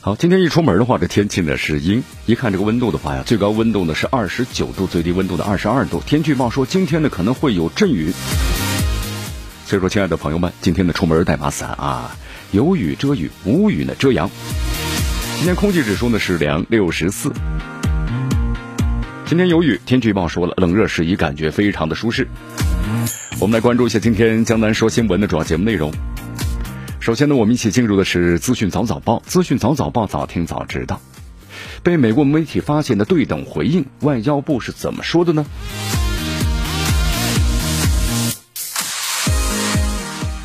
好，今天一出门的话，这天气呢是阴。一看这个温度的话呀，最高温度呢是二十九度，最低温度的二十二度。天气预报说今天呢可能会有阵雨，所以说，亲爱的朋友们，今天呢出门带把伞啊，有雨遮雨，无雨呢遮阳。今天空气指数呢是两六十四。今天有雨，天气预报说了，冷热适宜，感觉非常的舒适。我们来关注一下今天江南说新闻的主要节目内容。首先呢，我们一起进入的是资讯早早报。资讯早早报，早听早知道。被美国媒体发现的对等回应，外交部是怎么说的呢？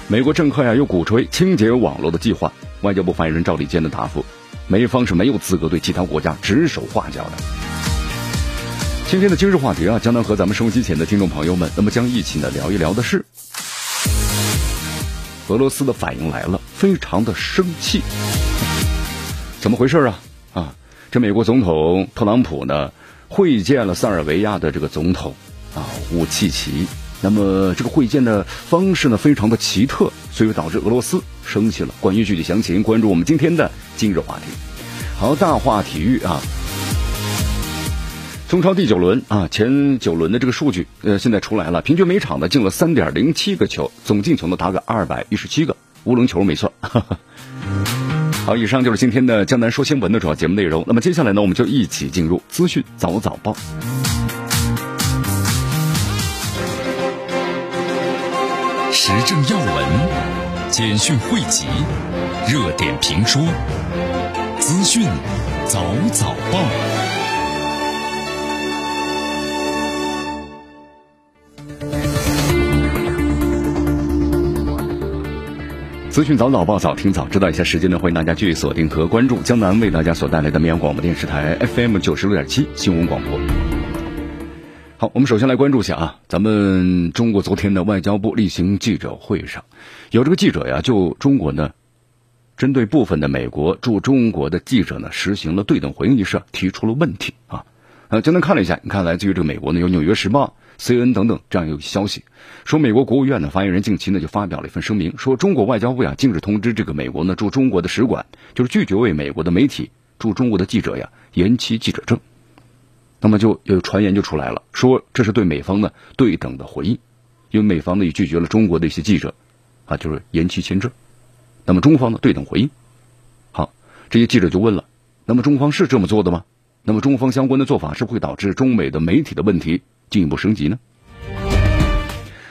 美国政客呀，又鼓吹清洁网络的计划。外交部发言人赵立坚的答复：美方是没有资格对其他国家指手画脚的。今天的今日话题啊，将能和咱们收音机前的听众朋友们，那么将一起呢聊一聊的是。俄罗斯的反应来了，非常的生气，怎么回事啊？啊，这美国总统特朗普呢会见了塞尔维亚的这个总统啊武契奇，那么这个会见的方式呢非常的奇特，所以导致俄罗斯生气了。关于具体详情，关注我们今天的今日话题。好，大话体育啊。中超第九轮啊，前九轮的这个数据，呃，现在出来了，平均每场呢进了三点零七个球，总进球呢达个二百一十七个，乌龙球没算。好，以上就是今天的江南说新闻的主要节目内容。那么接下来呢，我们就一起进入资讯早早报，时政要闻、简讯汇集、热点评说、资讯早早报。资讯早早报早听早知道一下时间呢，欢迎大家继续锁定和关注江南为大家所带来的绵阳广播电视台 FM 九十六点七新闻广播。好，我们首先来关注一下啊，咱们中国昨天的外交部例行记者会上，有这个记者呀，就中国呢，针对部分的美国驻中国的记者呢，实行了对等回应一事，提出了问题啊。呃，简单看了一下，你看来自于这个美国呢，有《纽约时报》。CNN 等等这样一个消息，说美国国务院的发言人近期呢就发表了一份声明，说中国外交部呀禁止通知这个美国呢驻中国的使馆，就是拒绝为美国的媒体驻中国的记者呀延期记者证。那么就有传言就出来了，说这是对美方呢对等的回应，因为美方呢也拒绝了中国的一些记者啊就是延期签证，那么中方呢对等回应。好，这些记者就问了，那么中方是这么做的吗？那么中方相关的做法是不会导致中美的媒体的问题？进一步升级呢？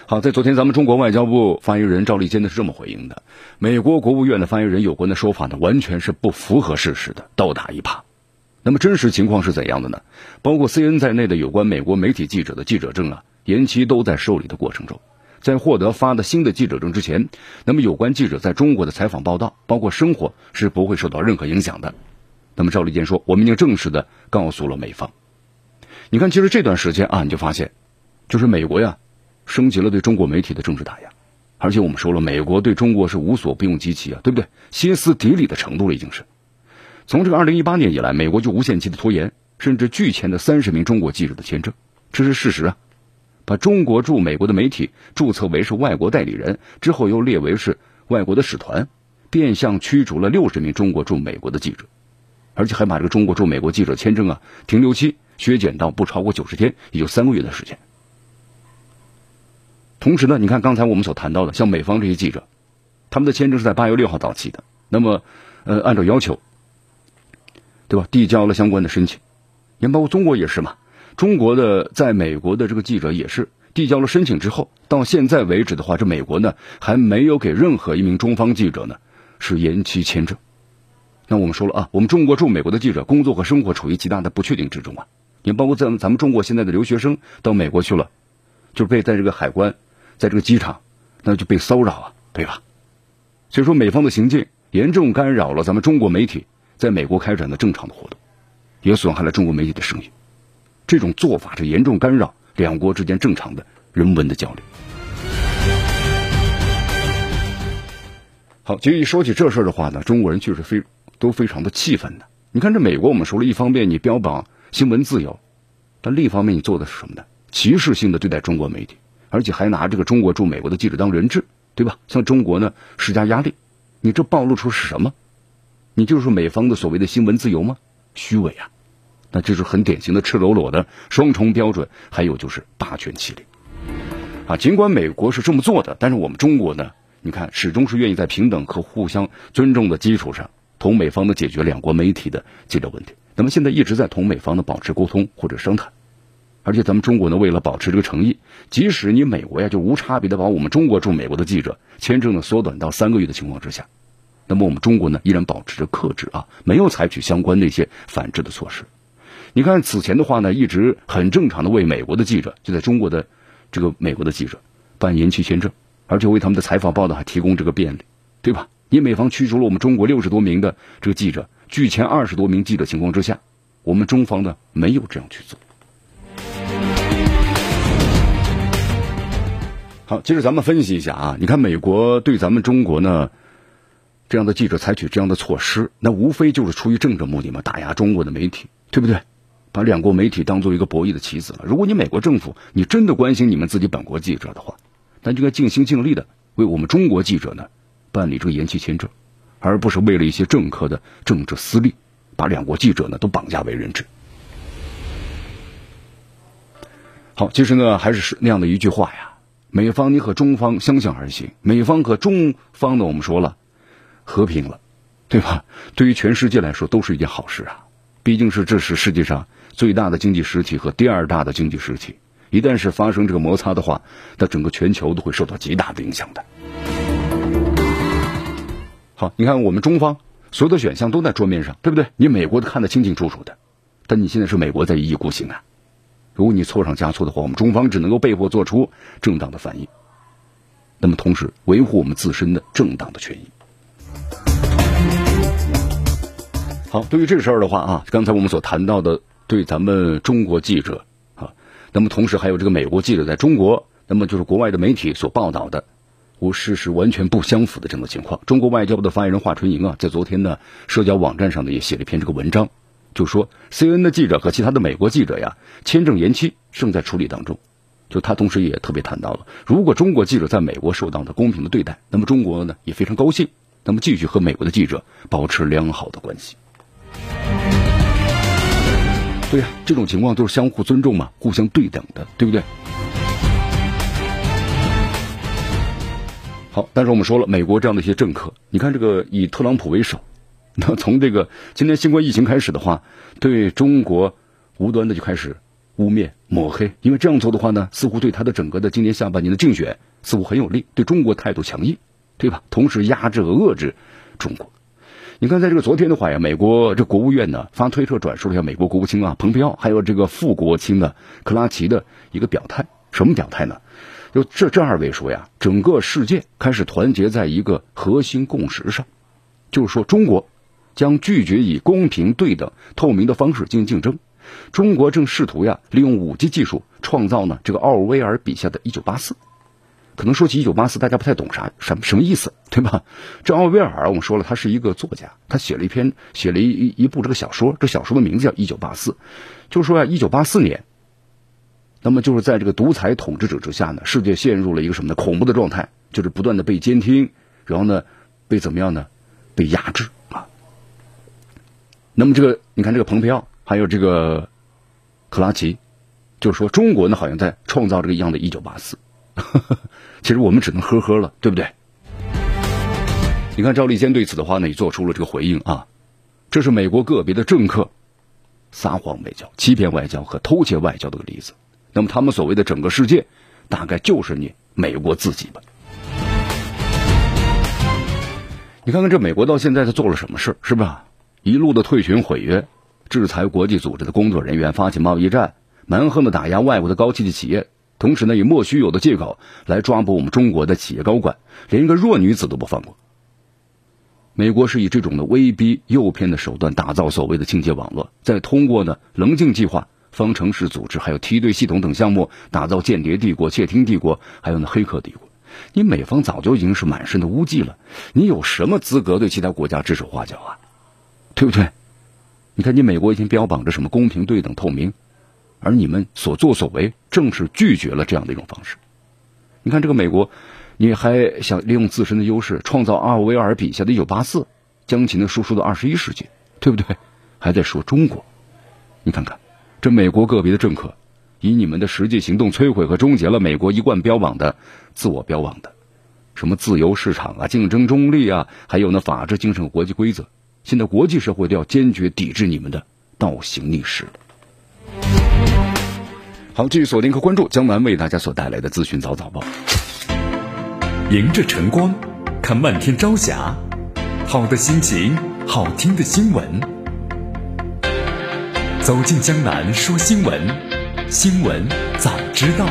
好，在昨天，咱们中国外交部发言人赵立坚呢是这么回应的：美国国务院的发言人有关的说法呢，完全是不符合事实的，倒打一耙。那么真实情况是怎样的呢？包括 C N 在内的有关美国媒体记者的记者证啊，延期都在受理的过程中，在获得发的新的记者证之前，那么有关记者在中国的采访报道，包括生活是不会受到任何影响的。那么赵立坚说，我们已经正式的告诉了美方。你看，其实这段时间啊，你就发现，就是美国呀，升级了对中国媒体的政治打压，而且我们说了，美国对中国是无所不用其极啊，对不对？歇斯底里的程度了，已经是。从这个二零一八年以来，美国就无限期的拖延，甚至拒签的三十名中国记者的签证，这是事实啊。把中国驻美国的媒体注册为是外国代理人之后，又列为是外国的使团，变相驱逐了六十名中国驻美国的记者，而且还把这个中国驻美国记者签证啊停留期。削减到不超过九十天，也就三个月的时间。同时呢，你看刚才我们所谈到的，像美方这些记者，他们的签证是在八月六号到期的。那么，呃，按照要求，对吧？递交了相关的申请，也包括中国也是嘛。中国的在美国的这个记者也是递交了申请之后，到现在为止的话，这美国呢还没有给任何一名中方记者呢是延期签证。那我们说了啊，我们中国驻美国的记者工作和生活处于极大的不确定之中啊。也包括咱咱们中国现在的留学生到美国去了，就被在这个海关，在这个机场，那就被骚扰啊，对吧？所以说，美方的行径严重干扰了咱们中国媒体在美国开展的正常的活动，也损害了中国媒体的声誉。这种做法是严重干扰两国之间正常的人文的交流。好，其实一说起这事的话呢，中国人确实非都非常的气愤的。你看，这美国我们说了一方面你标榜新闻自由，但另一方面你做的是什么呢？歧视性的对待中国媒体，而且还拿这个中国驻美国的记者当人质，对吧？向中国呢施加压力，你这暴露出是什么？你就是美方的所谓的新闻自由吗？虚伪啊！那这是很典型的赤裸裸的双重标准，还有就是霸权欺凌啊！尽管美国是这么做的，但是我们中国呢？你看，始终是愿意在平等和互相尊重的基础上，同美方的解决两国媒体的记者问题。那么现在一直在同美方的保持沟通或者商谈，而且咱们中国呢，为了保持这个诚意，即使你美国呀就无差别的把我们中国驻美国的记者签证呢缩短到三个月的情况之下，那么我们中国呢依然保持着克制啊，没有采取相关的一些反制的措施。你看此前的话呢，一直很正常的为美国的记者就在中国的这个美国的记者办延期签证。而且为他们的采访报道还提供这个便利，对吧？你美方驱逐了我们中国六十多名的这个记者，拒签二十多名记者情况之下，我们中方呢没有这样去做。好，接着咱们分析一下啊，你看美国对咱们中国呢这样的记者采取这样的措施，那无非就是出于政治目的嘛，打压中国的媒体，对不对？把两国媒体当做一个博弈的棋子了。如果你美国政府你真的关心你们自己本国记者的话。咱就该尽心尽力的为我们中国记者呢办理这个延期签证，而不是为了一些政客的政治私利，把两国记者呢都绑架为人质。好，其实呢还是是那样的一句话呀，美方你和中方相向而行，美方和中方呢我们说了和平了，对吧？对于全世界来说都是一件好事啊，毕竟是这是世界上最大的经济实体和第二大的经济实体。一旦是发生这个摩擦的话，那整个全球都会受到极大的影响的。好，你看我们中方所有的选项都在桌面上，对不对？你美国都看得清清楚楚的，但你现在是美国在一意孤行啊！如果你错上加错的话，我们中方只能够被迫做出正当的反应，那么同时维护我们自身的正当的权益。好，对于这事儿的话啊，刚才我们所谈到的，对咱们中国记者啊。那么同时还有这个美国记者在中国，那么就是国外的媒体所报道的，和事实完全不相符的这种情况。中国外交部的发言人华春莹啊，在昨天呢社交网站上呢也写了一篇这个文章，就说 C N 的记者和其他的美国记者呀，签证延期正在处理当中。就他同时也特别谈到了，如果中国记者在美国受到的公平的对待，那么中国呢也非常高兴，那么继续和美国的记者保持良好的关系。对呀，这种情况都是相互尊重嘛，互相对等的，对不对？好，但是我们说了，美国这样的一些政客，你看这个以特朗普为首，那从这个今年新冠疫情开始的话，对中国无端的就开始污蔑抹黑，因为这样做的话呢，似乎对他的整个的今年下半年的竞选似乎很有利，对中国态度强硬，对吧？同时压制和遏制中国。你看，在这个昨天的话呀，美国这国务院呢发推特转述了一下美国国务卿啊蓬佩奥，还有这个副国务卿的克拉奇的一个表态。什么表态呢？就这这二位说呀，整个世界开始团结在一个核心共识上，就是说中国将拒绝以公平、对等、透明的方式进行竞争。中国正试图呀利用五 G 技术创造呢这个奥威尔笔下的一九八四。可能说起一九八四，大家不太懂啥什么什么意思，对吧？这奥威尔，我们说了，他是一个作家，他写了一篇，写了一一部这个小说，这小说的名字叫《一九八四》，就是说呀，一九八四年，那么就是在这个独裁统治者之下呢，世界陷入了一个什么呢？恐怖的状态，就是不断的被监听，然后呢，被怎么样呢？被压制啊。那么这个，你看这个蓬佩奥，还有这个克拉奇，就是说中国呢，好像在创造这个一样的《一九八四》。其实我们只能呵呵了，对不对？你看赵立坚对此的话呢，也做出了这个回应啊。这是美国个别的政客撒谎外交、欺骗外交和偷窃外交的个例子。那么他们所谓的整个世界，大概就是你美国自己吧。你看看这美国到现在他做了什么事是吧？一路的退群毁约，制裁国际组织的工作人员，发起贸易战，蛮横的打压外国的高科技企业。同时呢，以莫须有的借口来抓捕我们中国的企业高管，连一个弱女子都不放过。美国是以这种的威逼诱骗的手段打造所谓的清洁网络，再通过呢棱镜计划、方程式组织还有梯队系统等项目打造间谍帝国、窃听帝国，还有那黑客帝国。你美方早就已经是满身的污迹了，你有什么资格对其他国家指手画脚啊？对不对？你看，你美国已经标榜着什么公平、对等、透明，而你们所作所为正是拒绝了这样的一种方式。你看，这个美国，你还想利用自身的优势创造阿尔维尔笔下的一九八四，将其呢输出到二十一世纪，对不对？还在说中国，你看看，这美国个别的政客。以你们的实际行动摧毁和终结了美国一贯标榜的自我标榜的什么自由市场啊、竞争中立啊，还有那法治精神国际规则。现在国际社会都要坚决抵制你们的倒行逆施。好，继续锁定和关注江南为大家所带来的资讯早早报。迎着晨光，看漫天朝霞，好的心情，好听的新闻。走进江南说新闻。新闻早知道，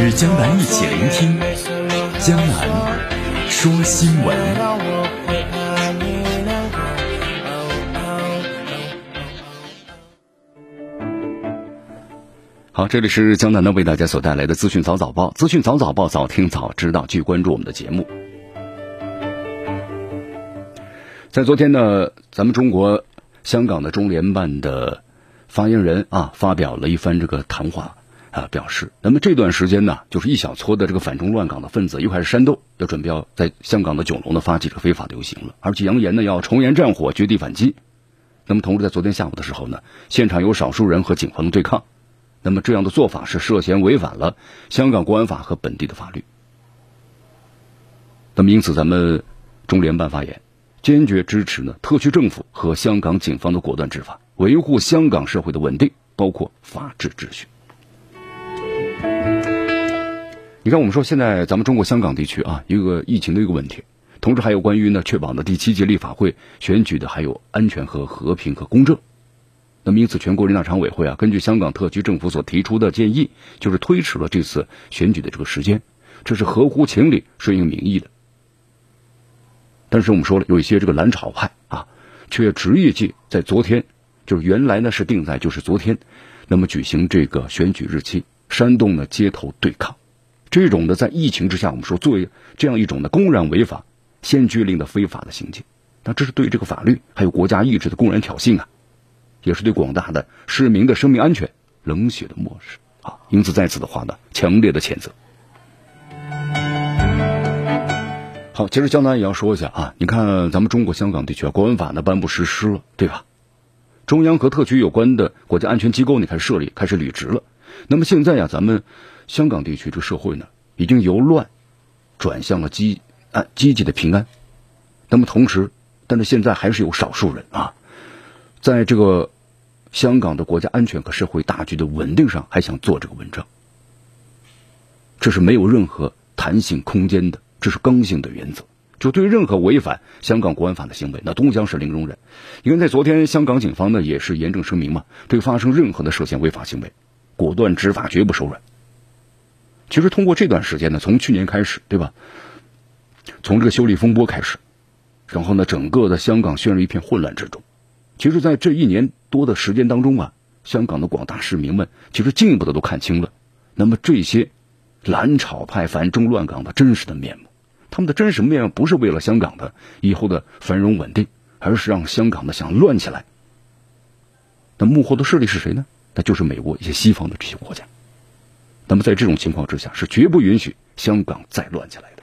与江南一起聆听江南说新闻。好，这里是江南呢为大家所带来的资讯早早报，资讯早早报，早听早知道，继续关注我们的节目。在昨天呢，咱们中国。香港的中联办的发言人啊，发表了一番这个谈话啊，表示，那么这段时间呢，就是一小撮的这个反中乱港的分子又开始煽动，要准备要在香港的九龙呢发起这个非法游行了，而且扬言呢要重燃战火，绝地反击。那么同时在昨天下午的时候呢，现场有少数人和警方的对抗，那么这样的做法是涉嫌违反了香港国安法和本地的法律。那么因此，咱们中联办发言。坚决支持呢特区政府和香港警方的果断执法，维护香港社会的稳定，包括法治秩序。你看，我们说现在咱们中国香港地区啊，一个疫情的一个问题，同时还有关于呢确保呢第七届立法会选举的还有安全和和平和公正。那么因此，全国人大常委会啊，根据香港特区政府所提出的建议，就是推迟了这次选举的这个时间，这是合乎情理、顺应民意的。但是我们说了，有一些这个蓝潮派啊，却执意计在昨天，就是原来呢是定在就是昨天，那么举行这个选举日期，煽动呢街头对抗，这种的在疫情之下，我们说作为这样一种的公然违法、限聚令的非法的行径，那这是对这个法律还有国家意志的公然挑衅啊，也是对广大的市民的生命安全冷血的漠视啊，因此在此的话呢，强烈的谴责。好，其实江南也要说一下啊，你看咱们中国香港地区啊，国安法呢颁布实施了，对吧？中央和特区有关的国家安全机构呢开始设立，开始履职了。那么现在呀，咱们香港地区这个社会呢，已经由乱转向了积啊积极的平安。那么同时，但是现在还是有少数人啊，在这个香港的国家安全和社会大局的稳定上，还想做这个文章，这是没有任何弹性空间的。这是刚性的原则，就对任何违反香港国安法的行为，那都将是零容忍。因为在昨天，香港警方呢也是严正声明嘛，对发生任何的涉嫌违法行为，果断执法，绝不手软。其实通过这段时间呢，从去年开始，对吧？从这个修例风波开始，然后呢，整个的香港陷入一片混乱之中。其实，在这一年多的时间当中啊，香港的广大市民们其实进一步的都看清了，那么这些蓝潮派反中乱港的真实的面目。他们的真实面目不是为了香港的以后的繁荣稳定，而是让香港的想乱起来。那幕后的势力是谁呢？那就是美国一些西方的这些国家。那么在这种情况之下，是绝不允许香港再乱起来的。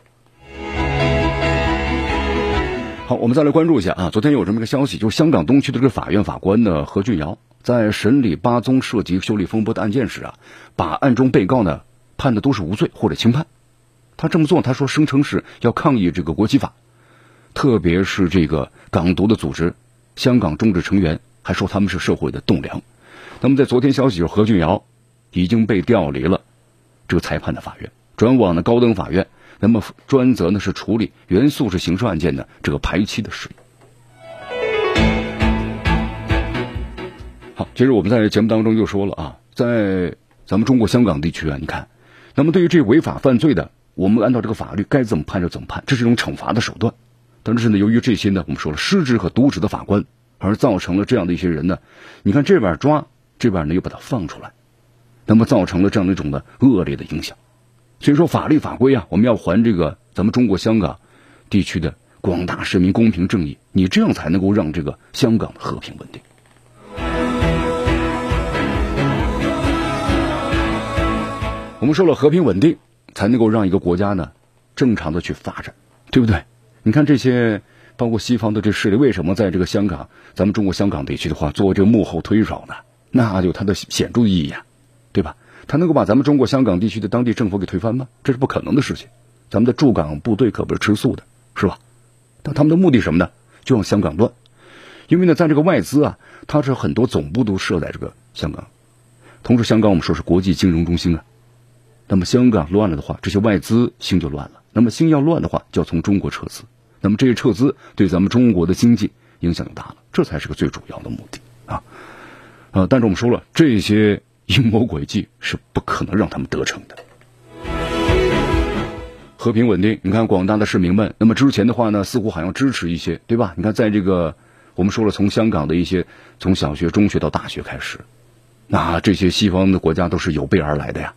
好，我们再来关注一下啊，昨天有这么一个消息，就是香港东区的这个法院法官呢何俊尧，在审理八宗涉及修例风波的案件时啊，把案中被告呢判的都是无罪或者轻判。他这么做，他说声称是要抗议这个国际法，特别是这个港独的组织、香港众志成员，还说他们是社会的栋梁。那么在昨天消息，就是何俊尧已经被调离了这个裁判的法院，转往了高等法院，那么专责呢是处理原诉是刑事案件的这个排期的事。好，其实我们在节目当中就说了啊，在咱们中国香港地区啊，你看，那么对于这违法犯罪的。我们按照这个法律该怎么判就怎么判，这是一种惩罚的手段。但是呢，由于这些呢，我们说了失职和渎职的法官，而造成了这样的一些人呢，你看这边抓，这边呢又把他放出来，那么造成了这样的一种的恶劣的影响。所以说，法律法规啊，我们要还这个咱们中国香港地区的广大市民公平正义，你这样才能够让这个香港和平稳定。我们说了，和平稳定才能够让一个国家呢正常的去发展，对不对？你看这些包括西方的这势力，为什么在这个香港，咱们中国香港地区的话，做这个幕后推手呢？那有它的显著意义呀，对吧？他能够把咱们中国香港地区的当地政府给推翻吗？这是不可能的事情。咱们的驻港部队可不是吃素的，是吧？但他们的目的什么呢？就让香港乱。因为呢，在这个外资啊，它是很多总部都设在这个香港，同时香港我们说是国际金融中心啊。那么香港乱了的话，这些外资心就乱了。那么心要乱的话，就要从中国撤资。那么这些撤资对咱们中国的经济影响就大了，这才是个最主要的目的啊。呃，但是我们说了，这些阴谋诡计是不可能让他们得逞的。和平稳定，你看广大的市民们，那么之前的话呢，似乎好像支持一些，对吧？你看在这个我们说了，从香港的一些从小学、中学到大学开始，那这些西方的国家都是有备而来的呀。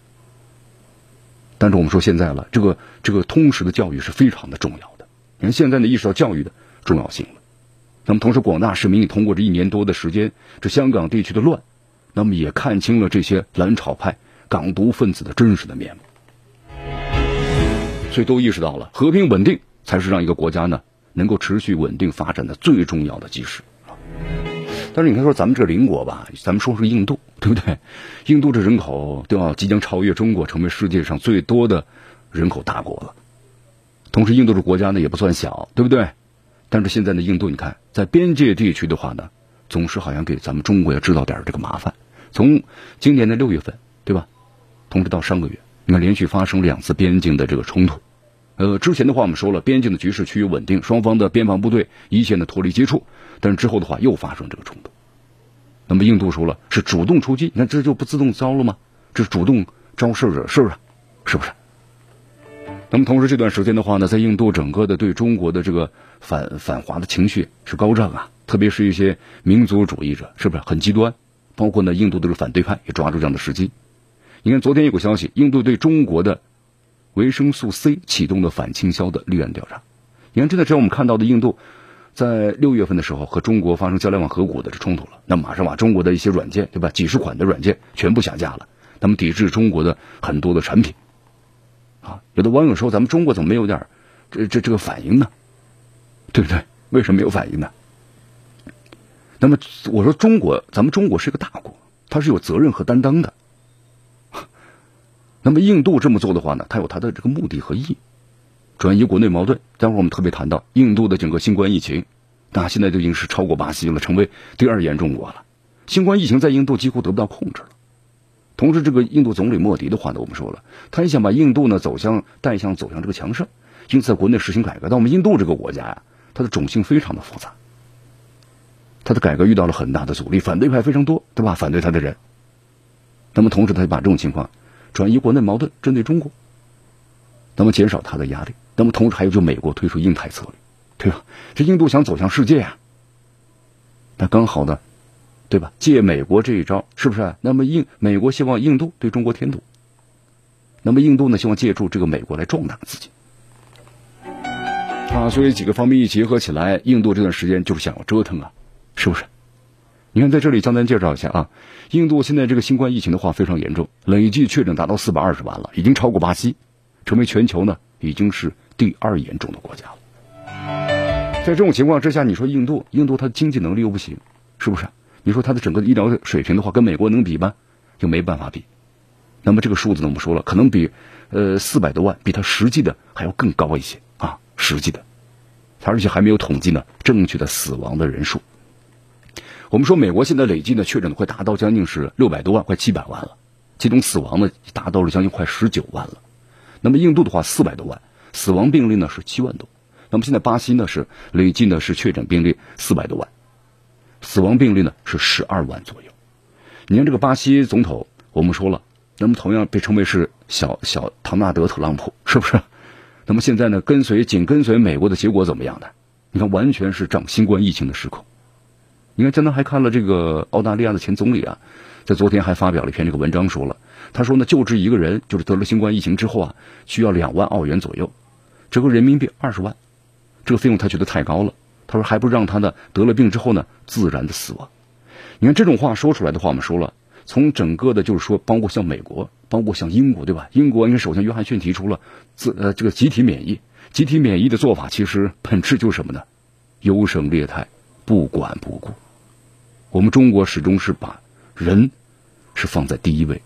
但是我们说现在了，这个这个通识的教育是非常的重要的。你看现在呢，意识到教育的重要性了。那么同时，广大市民也通过这一年多的时间，这香港地区的乱，那么也看清了这些蓝潮派港独分子的真实的面目。所以都意识到了，和平稳定才是让一个国家呢能够持续稳定发展的最重要的基石。但是你看说咱们这邻国吧，咱们说是印度，对不对？印度这人口都要即将超越中国，成为世界上最多的人口大国了。同时，印度这国家呢也不算小，对不对？但是现在呢，印度你看在边界地区的话呢，总是好像给咱们中国要制造点这个麻烦。从今年的六月份，对吧？同时到上个月，你看连续发生两次边境的这个冲突。呃，之前的话我们说了，边境的局势趋于稳定，双方的边防部队一线的脱离接触。但是之后的话又发生这个冲突，那么印度说了是主动出击，那这就不自动招了吗？这是主动招事惹事啊，是不是？那么同时这段时间的话呢，在印度整个的对中国的这个反反华的情绪是高涨啊，特别是一些民族主义者，是不是很极端？包括呢印度的这个反对派也抓住这样的时机。你看昨天有个消息，印度对中国的维生素 C 启动了反倾销的立案调查。你看这段时间我们看到的印度。在六月份的时候，和中国发生交联网合股的这冲突了，那马上把中国的一些软件，对吧？几十款的软件全部下架了，那么抵制中国的很多的产品。啊，有的网友说，咱们中国怎么没有点这这这个反应呢？对不对？为什么没有反应呢？那么我说，中国，咱们中国是个大国，它是有责任和担当的。那么印度这么做的话呢，它有它的这个目的和意义。转移国内矛盾，待会儿我们特别谈到印度的整个新冠疫情，那现在就已经是超过巴西了，成为第二严重国了。新冠疫情在印度几乎得不到控制了。同时，这个印度总理莫迪的话呢，我们说了，他也想把印度呢走向带向走向这个强盛，因此在国内实行改革。但我们印度这个国家呀，它的种姓非常的复杂，它的改革遇到了很大的阻力，反对派非常多，对吧？反对他的人。那么同时，他就把这种情况转移国内矛盾，针对中国，那么减少他的压力。那么，同时还有就美国推出印太策略，对吧？这印度想走向世界呀，那刚好呢，对吧？借美国这一招，是不是？那么印美国希望印度对中国添堵，那么印度呢希望借助这个美国来壮大自己啊。所以几个方面一结合起来，印度这段时间就是想要折腾啊，是不是？你看在这里，江南介绍一下啊，印度现在这个新冠疫情的话非常严重，累计确诊达到四百二十万了，已经超过巴西，成为全球呢已经是。第二严重的国家了，在这种情况之下，你说印度，印度它的经济能力又不行，是不是？你说它的整个医疗水平的话，跟美国能比吗？就没办法比。那么这个数字呢，我们说了，可能比呃四百多万，比它实际的还要更高一些啊，实际的，而且还没有统计呢正确的死亡的人数。我们说美国现在累计的确诊快达到将近是六百多万，快七百万了，其中死亡呢达到了将近快十九万了。那么印度的话，四百多万。死亡病例呢是七万多，那么现在巴西呢是累计呢是确诊病例四百多万，死亡病例呢是十二万左右。你看这个巴西总统，我们说了，那么同样被称为是小小唐纳德特朗普，是不是？那么现在呢，跟随紧跟随美国的结果怎么样呢？你看，完全是涨新冠疫情的失控。你看，江南还看了这个澳大利亚的前总理啊，在昨天还发表了一篇这个文章，说了，他说呢，救治一个人就是得了新冠疫情之后啊，需要两万澳元左右，折合人民币二十万，这个费用他觉得太高了。他说，还不让他呢得了病之后呢，自然的死亡。你看这种话说出来的话，我们说了，从整个的就是说，包括像美国，包括像英国，对吧？英国因为首先约翰逊提出了自呃这个集体免疫，集体免疫的做法其实本质就是什么呢？优胜劣汰，不管不顾。我们中国始终是把人是放在第一位。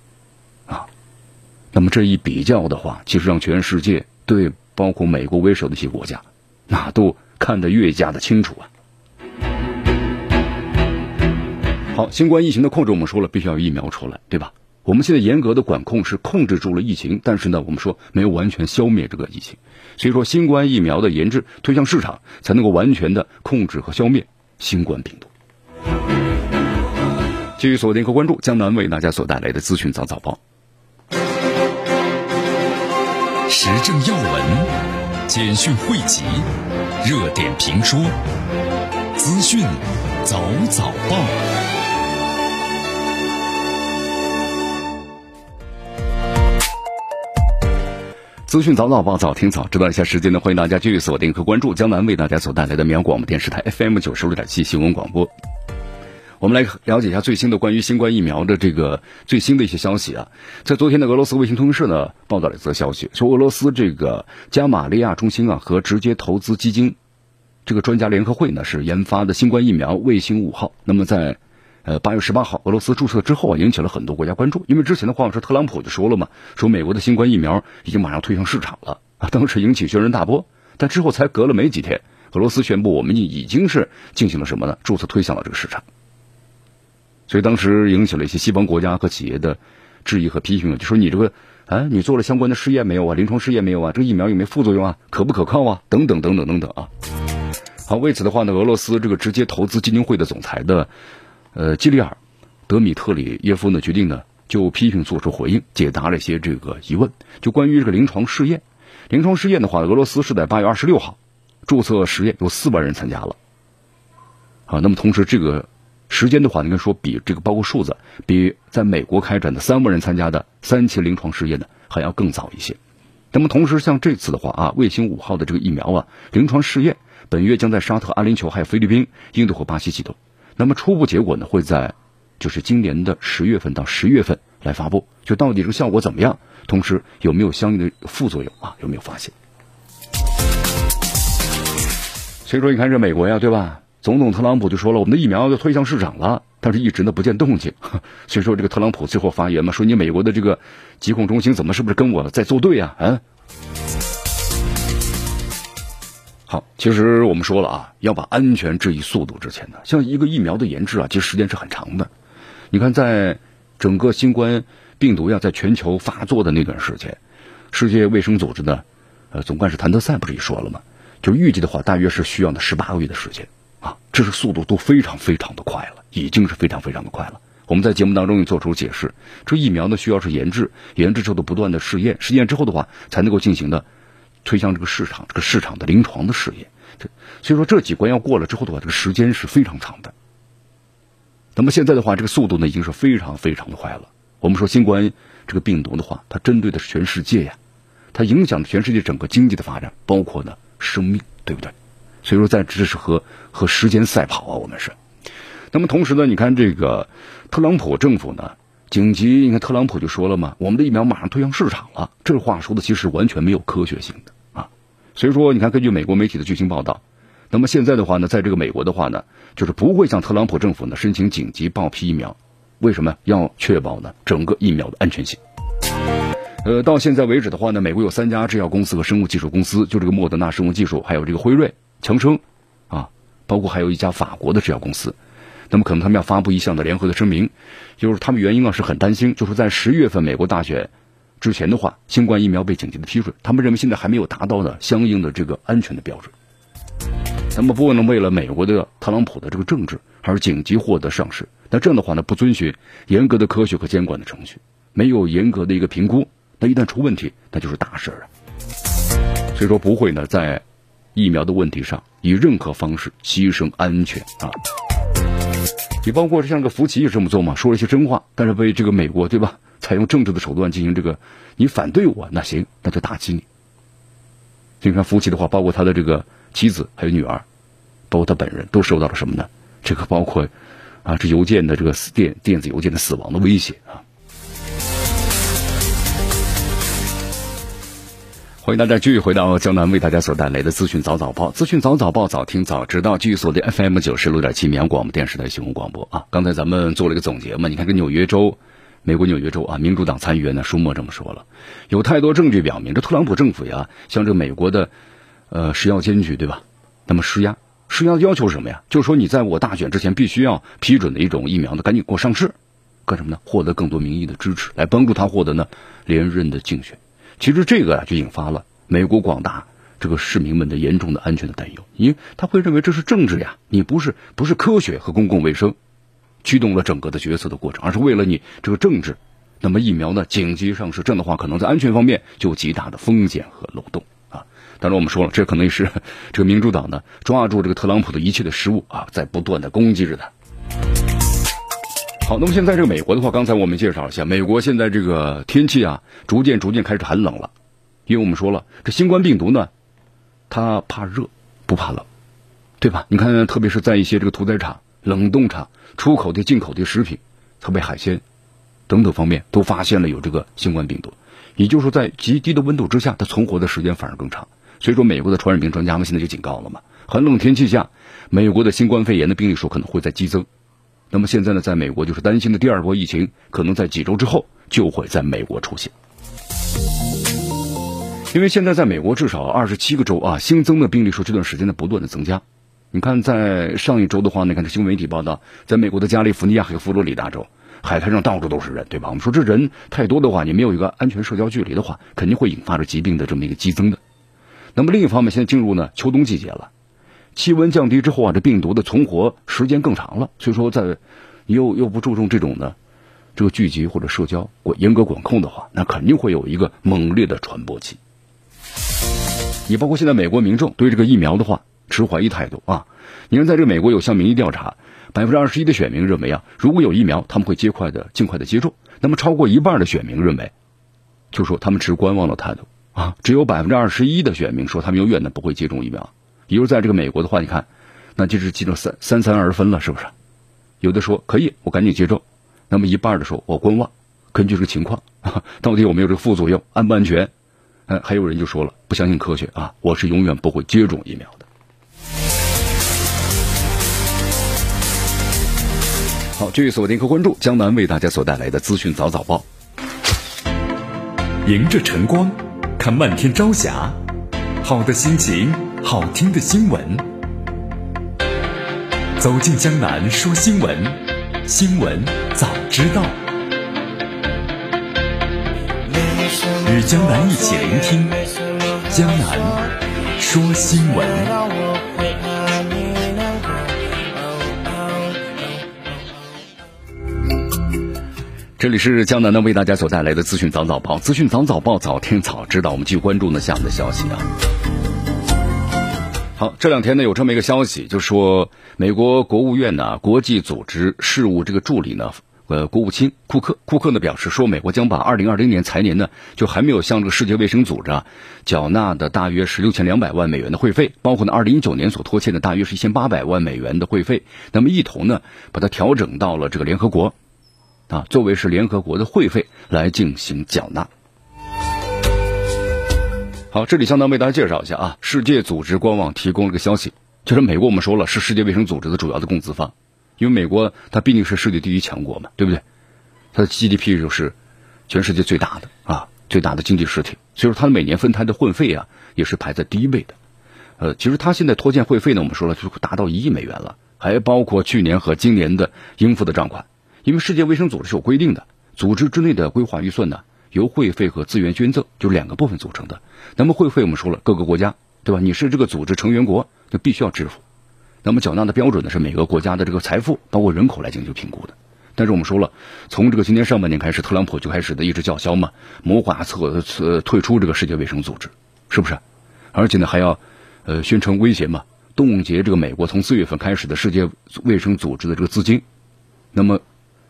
那么这一比较的话，其实让全世界对包括美国为首的一些国家，那都。看得越加的清楚啊！好，新冠疫情的控制，我们说了，必须要疫苗出来，对吧？我们现在严格的管控是控制住了疫情，但是呢，我们说没有完全消灭这个疫情，所以说新冠疫苗的研制推向市场，才能够完全的控制和消灭新冠病毒。继续锁定和关注江南为大家所带来的资讯早早报，时政要闻，简讯汇集。热点评说，资讯早早报，资讯早早报，早听早知道一下时间呢？欢迎大家继续锁定和关注江南为大家所带来的绵阳广播电视台 FM 九十六点七新闻广播。我们来了解一下最新的关于新冠疫苗的这个最新的一些消息啊，在昨天的俄罗斯卫星通讯社呢报道了一则消息，说俄罗斯这个加马利亚中心啊和直接投资基金这个专家联合会呢是研发的新冠疫苗卫星五号。那么在呃八月十八号俄罗斯注册之后啊，引起了很多国家关注，因为之前的话说特朗普就说了嘛，说美国的新冠疫苗已经马上推向市场了啊，当时引起轩然大波。但之后才隔了没几天，俄罗斯宣布我们已已经是进行了什么呢？注册推向了这个市场。所以当时引起了一些西方国家和企业的质疑和批评，就说你这个，啊，你做了相关的试验没有啊？临床试验没有啊？这个疫苗有没有副作用啊？可不可靠啊？等等等等等等啊！好，为此的话呢，俄罗斯这个直接投资基金会的总裁的，呃，基里尔·德米特里耶夫呢，决定呢就批评做出回应，解答了一些这个疑问。就关于这个临床试验，临床试验的话，俄罗斯是在八月二十六号注册实验，有四万人参加了。好，那么同时这个。时间的话，应该说比这个包括数字，比在美国开展的三万人参加的三期临床试验呢还要更早一些。那么同时，像这次的话啊，卫星五号的这个疫苗啊，临床试验本月将在沙特阿联酋、还有菲律宾、印度和巴西启动。那么初步结果呢，会在就是今年的十月份到十月份来发布，就到底这个效果怎么样，同时有没有相应的副作用啊，有没有发现？所以说，你看这美国呀，对吧？总统特朗普就说了，我们的疫苗要推向市场了，但是一直呢不见动静。所以说，这个特朗普最后发言嘛，说你美国的这个疾控中心怎么是不是跟我在作对啊？嗯。好，其实我们说了啊，要把安全置于速度之前的。像一个疫苗的研制啊，其实时间是很长的。你看，在整个新冠病毒要在全球发作的那段时间，世界卫生组织的呃总干事谭德赛不是也说了吗？就预计的话，大约是需要呢十八个月的时间。这是速度都非常非常的快了，已经是非常非常的快了。我们在节目当中也做出解释，这疫苗呢需要是研制，研制之后的不断的试验，试验之后的话才能够进行的推向这个市场，这个市场的临床的试验。这所以说这几关要过了之后的话，这个时间是非常长的。那么现在的话，这个速度呢已经是非常非常的快了。我们说新冠这个病毒的话，它针对的是全世界呀，它影响全世界整个经济的发展，包括呢生命，对不对？所以说，在这是和和时间赛跑啊，我们是。那么同时呢，你看这个特朗普政府呢，紧急，你看特朗普就说了嘛，我们的疫苗马上推向市场了。这话说的其实完全没有科学性的啊。所以说，你看根据美国媒体的最新报道，那么现在的话呢，在这个美国的话呢，就是不会向特朗普政府呢申请紧急报批疫苗。为什么要确保呢整个疫苗的安全性？呃，到现在为止的话呢，美国有三家制药公司和生物技术公司，就这个莫德纳生物技术，还有这个辉瑞。强生，啊，包括还有一家法国的制药公司，那么可能他们要发布一项的联合的声明，就是他们原因啊是很担心，就是在十月份美国大选之前的话，新冠疫苗被紧急的批准，他们认为现在还没有达到呢相应的这个安全的标准。那么不能为了美国的特朗普的这个政治而紧急获得上市，那这样的话呢，不遵循严格的科学和监管的程序，没有严格的一个评估，那一旦出问题，那就是大事儿啊。所以说不会呢在疫苗的问题上以任何方式牺牲安全啊。你包括像个福奇也这么做嘛，说了一些真话，但是被这个美国对吧，采用政治的手段进行这个，你反对我那行，那就打击你。你看福奇的话，包括他的这个妻子还有女儿，包括他本人都受到了什么呢？这个包括啊，这邮件的这个电电子邮件的死亡的威胁啊。欢迎大家继续回到江南为大家所带来的资讯早早报，资讯早早报早听早知道，继续锁定 FM 九十六点七绵阳广播电视台新闻广播啊。刚才咱们做了一个总结嘛，你看这纽约州，美国纽约州啊，民主党参议员呢舒默这么说了，有太多证据表明，这特朗普政府呀，向这美国的呃食药监局对吧？那么施压，施压的要求什么呀？就是说你在我大选之前必须要批准的一种疫苗呢，赶紧给我上市，干什么呢？获得更多民意的支持，来帮助他获得呢连任的竞选。其实这个啊，就引发了美国广大这个市民们的严重的安全的担忧，因为他会认为这是政治呀，你不是不是科学和公共卫生驱动了整个的决策的过程，而是为了你这个政治。那么疫苗呢紧急上市，这样的话可能在安全方面就有极大的风险和漏洞啊。当然我们说了，这可能也是这个民主党呢抓住这个特朗普的一切的失误啊，在不断的攻击着他。好，那么现在这个美国的话，刚才我们介绍一下，美国现在这个天气啊，逐渐逐渐开始寒冷了，因为我们说了，这新冠病毒呢，它怕热不怕冷，对吧？你看，特别是在一些这个屠宰场、冷冻厂、出口的、进口的食品，特别海鲜等等方面，都发现了有这个新冠病毒。也就是说，在极低的温度之下，它存活的时间反而更长。所以说，美国的传染病专家们现在就警告了嘛，寒冷天气下，美国的新冠肺炎的病例数可能会在激增。那么现在呢，在美国就是担心的第二波疫情，可能在几周之后就会在美国出现。因为现在在美国至少二十七个州啊，新增的病例数这段时间在不断的增加。你看，在上一周的话，你看这新闻媒体报道，在美国的加利福尼亚还有佛罗里达州，海滩上到处都是人，对吧？我们说这人太多的话，你没有一个安全社交距离的话，肯定会引发着疾病的这么一个激增的。那么另一方面，现在进入呢秋冬季节了。气温降低之后啊，这病毒的存活时间更长了。所以说，在又又不注重这种呢，这个聚集或者社交管严格管控的话，那肯定会有一个猛烈的传播期。你包括现在美国民众对这个疫苗的话持怀疑态度啊。你看，在这个美国有项民意调查，百分之二十一的选民认为啊，如果有疫苗，他们会尽快的尽快的接种。那么超过一半的选民认为，就说他们持观望的态度啊。只有百分之二十一的选民说他们永远的不会接种疫苗。比如在这个美国的话，你看，那就是记成三三三二分了，是不是？有的说可以，我赶紧接种；那么一半的说我观望，根据这个情况，到底有没有这个副作用，安不安全？哎，还有人就说了，不相信科学啊，我是永远不会接种疫苗的。好，继续锁定和关注江南为大家所带来的资讯早早报。迎着晨光，看漫天朝霞，好的心情。好听的新闻，走进江南说新闻，新闻早知道，与江南一起聆听江南说新闻。这里是江南呢为大家所带来的资讯早早报，资讯早早报，早听早知道。我们继续关注呢下面的消息啊。好，这两天呢有这么一个消息，就说美国国务院呢国际组织事务这个助理呢，呃，国务卿库克，库克呢表示说，美国将把二零二零年财年呢就还没有向这个世界卫生组织啊缴纳的大约是六千两百万美元的会费，包括呢二零一九年所拖欠的大约是一千八百万美元的会费，那么一同呢把它调整到了这个联合国，啊，作为是联合国的会费来进行缴纳。好，这里相当为大家介绍一下啊，世界组织官网提供了个消息，就是美国我们说了是世界卫生组织的主要的供资方，因为美国它毕竟是世界第一强国嘛，对不对？它的 GDP 就是全世界最大的啊，最大的经济实体，所以说它每年分摊的会费啊也是排在第一位的。呃，其实它现在拖欠会费呢，我们说了就达到一亿美元了，还包括去年和今年的应付的账款，因为世界卫生组织是有规定的，组织之内的规划预算呢。由会费和资源捐赠就两个部分组成的。那么会费我们说了，各个国家对吧？你是这个组织成员国，就必须要支付。那么缴纳的标准呢，是每个国家的这个财富包括人口来进行评估的。但是我们说了，从这个今年上半年开始，特朗普就开始的一直叫嚣嘛，谋划撤撤退出这个世界卫生组织，是不是？而且呢还要呃宣称威胁嘛，冻结这个美国从四月份开始的世界卫生组织的这个资金。那么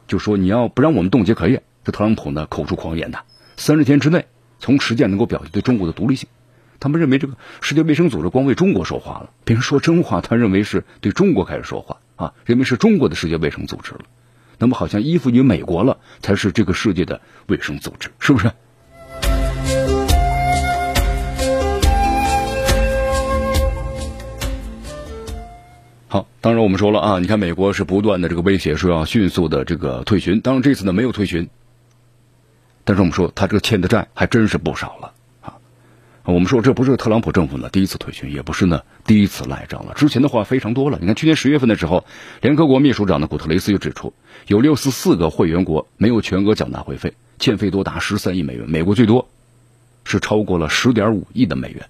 就说你要不让我们冻结可以，这特朗普呢口出狂言的，三十天之内从实践能够表现对中国的独立性。他们认为这个世界卫生组织光为中国说话了，别人说真话，他认为是对中国开始说话啊，认为是中国的世界卫生组织了。那么好像依附于美国了，才是这个世界的卫生组织，是不是？好，当然我们说了啊，你看美国是不断的这个威胁，说要迅速的这个退群。当然这次呢没有退群，但是我们说他这个欠的债还真是不少了啊。我们说这不是特朗普政府呢第一次退群，也不是呢第一次赖账了。之前的话非常多了。你看去年十月份的时候，联合国秘书长的古特雷斯就指出，有六十四个会员国没有全额缴纳会费，欠费多达十三亿美元，美国最多是超过了十点五亿的美元。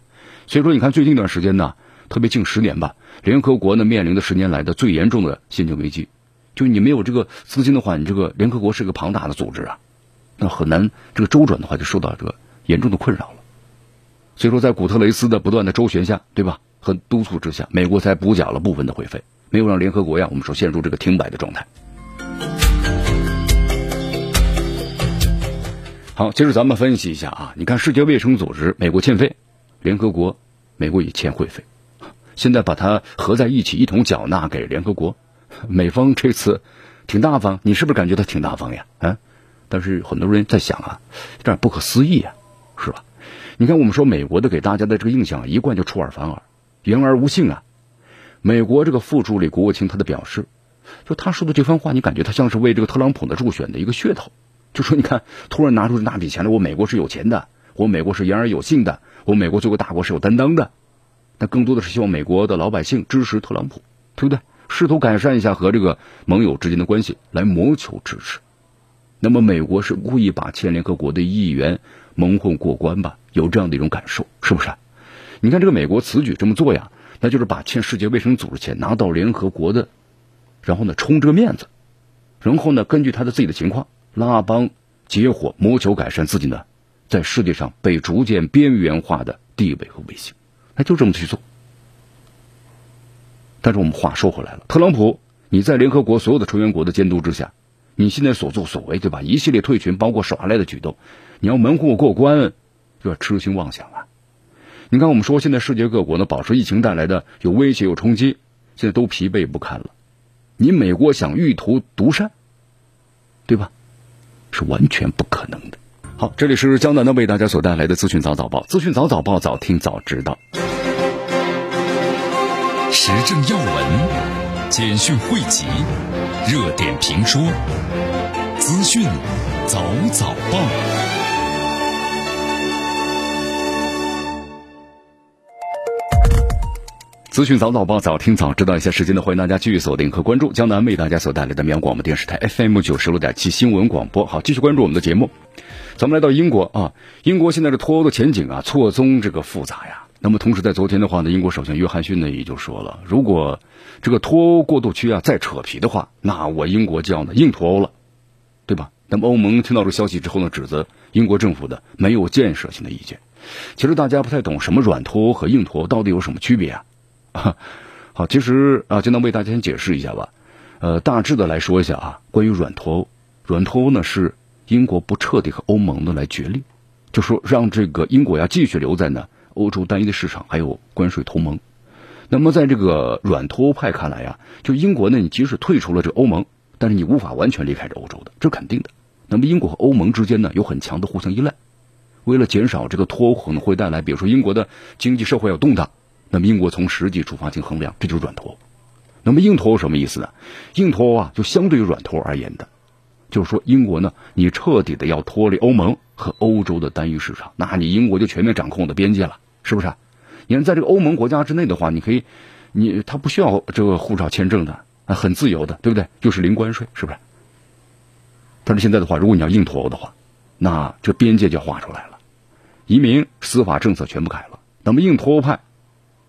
所以说，你看最近一段时间呢。特别近十年吧，联合国呢面临的十年来的最严重的现金危机，就你没有这个资金的话，你这个联合国是个庞大的组织啊，那很难这个周转的话就受到这个严重的困扰了。所以说，在古特雷斯的不断的周旋下，对吧？和督促之下，美国才补缴了部分的会费，没有让联合国呀，我们说陷入这个停摆的状态。好，接着咱们分析一下啊，你看世界卫生组织，美国欠费，联合国，美国也欠会费。现在把它合在一起，一同缴纳给联合国。美方这次挺大方，你是不是感觉他挺大方呀？啊，但是很多人在想啊，有点不可思议啊，是吧？你看，我们说美国的给大家的这个印象一贯就出尔反尔，言而无信啊。美国这个副助理国务卿他的表示，就他说的这番话，你感觉他像是为这个特朗普的助选的一个噱头，就说你看，突然拿出那笔钱来，我美国是有钱的，我美国是言而有信的，我美国作为大国是有担当的。那更多的是希望美国的老百姓支持特朗普，对不对？试图改善一下和这个盟友之间的关系，来谋求支持。那么美国是故意把欠联合国的议员蒙混过关吧？有这样的一种感受，是不是？你看这个美国此举这么做呀，那就是把欠世界卫生组织钱拿到联合国的，然后呢充这个面子，然后呢根据他的自己的情况拉帮结伙，谋求改善自己呢在世界上被逐渐边缘化的地位和威信。那就这么去做，但是我们话说回来了，特朗普，你在联合国所有的成员国的监督之下，你现在所作所为，对吧？一系列退群，包括耍赖的举动，你要蒙混我过关，就要痴心妄想啊！你看，我们说现在世界各国呢，饱受疫情带来的有威胁有冲击，现在都疲惫不堪了。你美国想欲图独善，对吧？是完全不可能的。好，这里是江南的为大家所带来的资讯早早报，资讯早早报，早听早知道。时政要闻、简讯汇集、热点评说、资讯早早报。资讯早早报，早听早知道。一下时间呢，欢迎大家继续锁定和关注江南为大家所带来的绵阳广播电视台 FM 九十六点七新闻广播。好，继续关注我们的节目。咱们来到英国啊，英国现在的脱欧的前景啊，错综这个复杂呀。那么同时在昨天的话呢，英国首相约翰逊呢也就说了，如果这个脱欧过渡区啊再扯皮的话，那我英国就要呢硬脱欧了，对吧？那么欧盟听到这个消息之后呢，指责英国政府的没有建设性的意见。其实大家不太懂什么软脱欧和硬脱欧到底有什么区别啊？好，其实啊，就能为大家先解释一下吧。呃，大致的来说一下啊，关于软脱欧，软脱欧呢是。英国不彻底和欧盟的来决裂，就说让这个英国要继续留在呢欧洲单一的市场，还有关税同盟。那么在这个软脱欧派看来呀，就英国呢，你即使退出了这个欧盟，但是你无法完全离开这欧洲的，这肯定的。那么英国和欧盟之间呢有很强的互相依赖，为了减少这个脱欧可能会带来，比如说英国的经济社会要动荡，那么英国从实际出发进行衡量，这就是软脱欧。那么硬脱欧什么意思呢？硬脱欧啊，就相对于软脱欧而言的。就是说，英国呢，你彻底的要脱离欧盟和欧洲的单一市场，那你英国就全面掌控的边界了，是不是？你看，在这个欧盟国家之内的话，你可以，你他不需要这个护照签证的，很自由的，对不对？又是零关税，是不是？但是现在的话，如果你要硬脱欧的话，那这边界就画出来了，移民、司法政策全部改了。那么硬脱欧派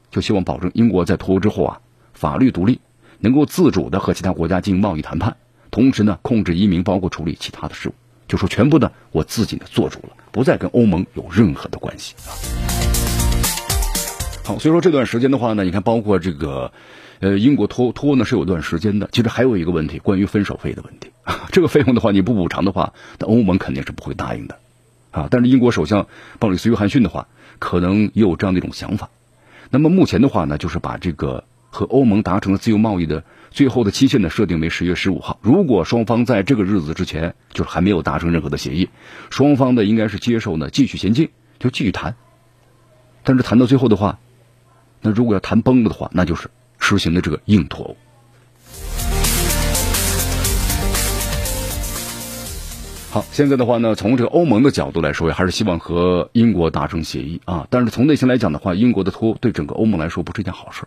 就希望保证英国在脱欧之后啊，法律独立，能够自主的和其他国家进行贸易谈判。同时呢，控制移民，包括处理其他的事务，就说全部呢，我自己呢做主了，不再跟欧盟有任何的关系啊。好，所以说这段时间的话呢，你看，包括这个，呃，英国脱脱呢是有段时间的。其实还有一个问题，关于分手费的问题啊。这个费用的话，你不补偿的话，那欧盟肯定是不会答应的，啊。但是英国首相鲍里斯·约翰逊的话，可能也有这样的一种想法。那么目前的话呢，就是把这个和欧盟达成的自由贸易的最后的期限呢，设定为十月十五号。如果双方在这个日子之前就是还没有达成任何的协议，双方呢应该是接受呢继续前进，就继续谈。但是谈到最后的话，那如果要谈崩了的话，那就是实行的这个硬脱欧。好，现在的话呢，从这个欧盟的角度来说，还是希望和英国达成协议啊。但是从内心来讲的话，英国的脱欧对整个欧盟来说不是一件好事。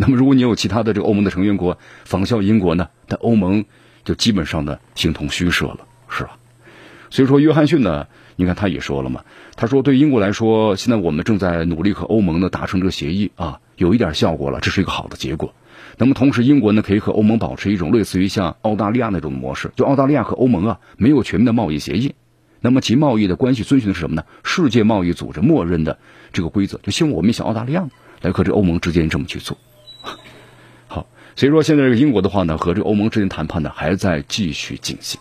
那么，如果你有其他的这个欧盟的成员国仿效英国呢，那欧盟就基本上呢形同虚设了，是吧？所以说，约翰逊呢。你看，他也说了嘛，他说对英国来说，现在我们正在努力和欧盟呢达成这个协议啊，有一点效果了，这是一个好的结果。那么同时，英国呢可以和欧盟保持一种类似于像澳大利亚那种模式，就澳大利亚和欧盟啊没有全面的贸易协议，那么其贸易的关系遵循的是什么呢？世界贸易组织默认的这个规则，就希望我们像澳大利亚来和这欧盟之间这么去做。所以说现在这个英国的话呢，和这个欧盟之间谈判呢还在继续进行。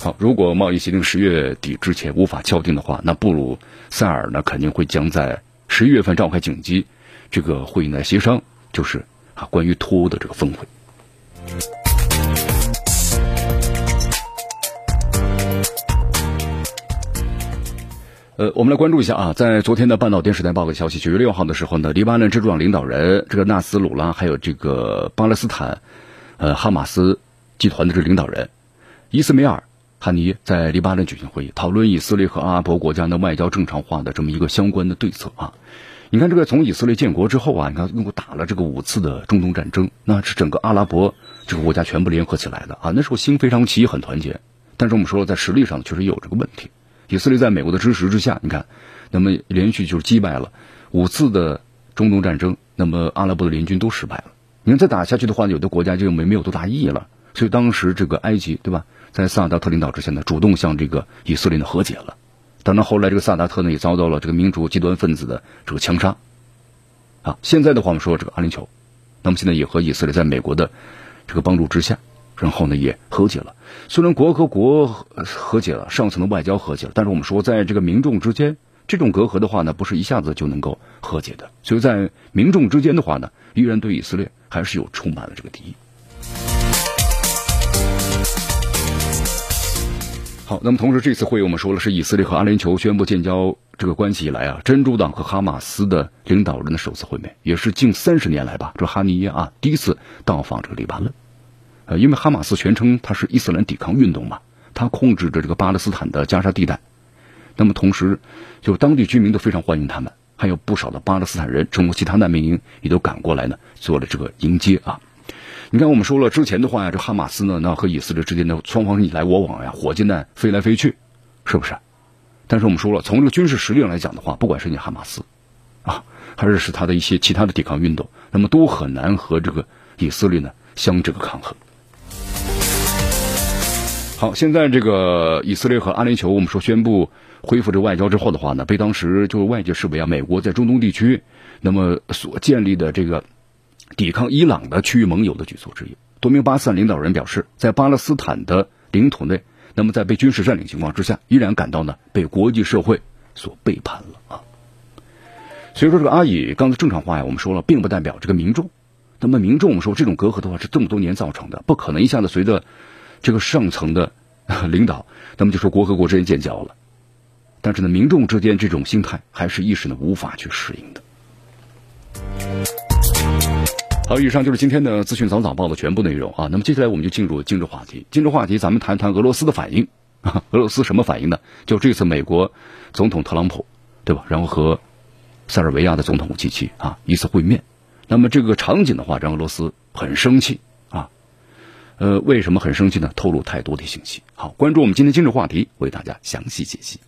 好，如果贸易协定十月底之前无法敲定的话，那布鲁塞尔呢肯定会将在十一月份召开紧急这个会议来协商，就是啊关于脱欧的这个峰会。呃，我们来关注一下啊，在昨天的半岛电视台报个消息，九月六号的时候呢，黎巴嫩支柱党领导人这个纳斯鲁拉，还有这个巴勒斯坦呃哈马斯集团的这领导人伊斯梅尔。哈尼在黎巴嫩举行会议，讨论以色列和阿拉伯国家的外交正常化的这么一个相关的对策啊。你看，这个从以色列建国之后啊，你看又打了这个五次的中东战争，那是整个阿拉伯这个国家全部联合起来的啊。那时候心非常齐，很团结。但是我们说了，在实力上确实有这个问题。以色列在美国的支持之下，你看，那么连续就是击败了五次的中东战争，那么阿拉伯的联军都失败了。你看再打下去的话，有的国家就没没有多大意义了。所以当时这个埃及，对吧？在萨达特领导之下呢，主动向这个以色列呢和解了。当然后来这个萨达特呢也遭到了这个民主极端分子的这个枪杀。啊，现在的话我们说这个阿联酋，那么现在也和以色列在美国的这个帮助之下，然后呢也和解了。虽然国和国和解了，上层的外交和解了，但是我们说在这个民众之间，这种隔阂的话呢，不是一下子就能够和解的。所以在民众之间的话呢，依然对以色列还是有充满了这个敌意。好，那么同时这次会议我们说了，是以色列和阿联酋宣布建交这个关系以来啊，真主党和哈马斯的领导人的首次会面，也是近三十年来吧，这哈尼耶啊第一次到访这个黎巴嫩。呃，因为哈马斯全称它是伊斯兰抵抗运动嘛，它控制着这个巴勒斯坦的加沙地带，那么同时就当地居民都非常欢迎他们，还有不少的巴勒斯坦人，中国其他难民营也都赶过来呢，做了这个迎接啊。你看，我们说了之前的话呀，这哈马斯呢，那和以色列之间的双方你来我往呀，火箭弹飞来飞去，是不是？但是我们说了，从这个军事实力上来讲的话，不管是你哈马斯啊，还是是他的一些其他的抵抗运动，那么都很难和这个以色列呢相这个抗衡。好，现在这个以色列和阿联酋，我们说宣布恢复这外交之后的话呢，被当时就是外界视为啊，美国在中东地区那么所建立的这个。抵抗伊朗的区域盟友的举措之一。多名巴斯坦领导人表示，在巴勒斯坦的领土内，那么在被军事占领情况之下，依然感到呢被国际社会所背叛了啊。所以说，这个阿以刚才正常化呀，我们说了，并不代表这个民众。那么民众，我们说这种隔阂的话是这么多年造成的，不可能一下子随着这个上层的领导，那么就说国和国之间建交了。但是呢，民众之间这种心态还是一时呢无法去适应的。好，以上就是今天的资讯早早报的全部内容啊。那么接下来我们就进入今日话题。今日话题，咱们谈谈俄罗斯的反应。俄罗斯什么反应呢？就这次美国总统特朗普，对吧？然后和塞尔维亚的总统武契奇啊一次会面。那么这个场景的话，让俄罗斯很生气。呃，为什么很生气呢？透露太多的信息。好，关注我们今天今日话题，为大家详细解析。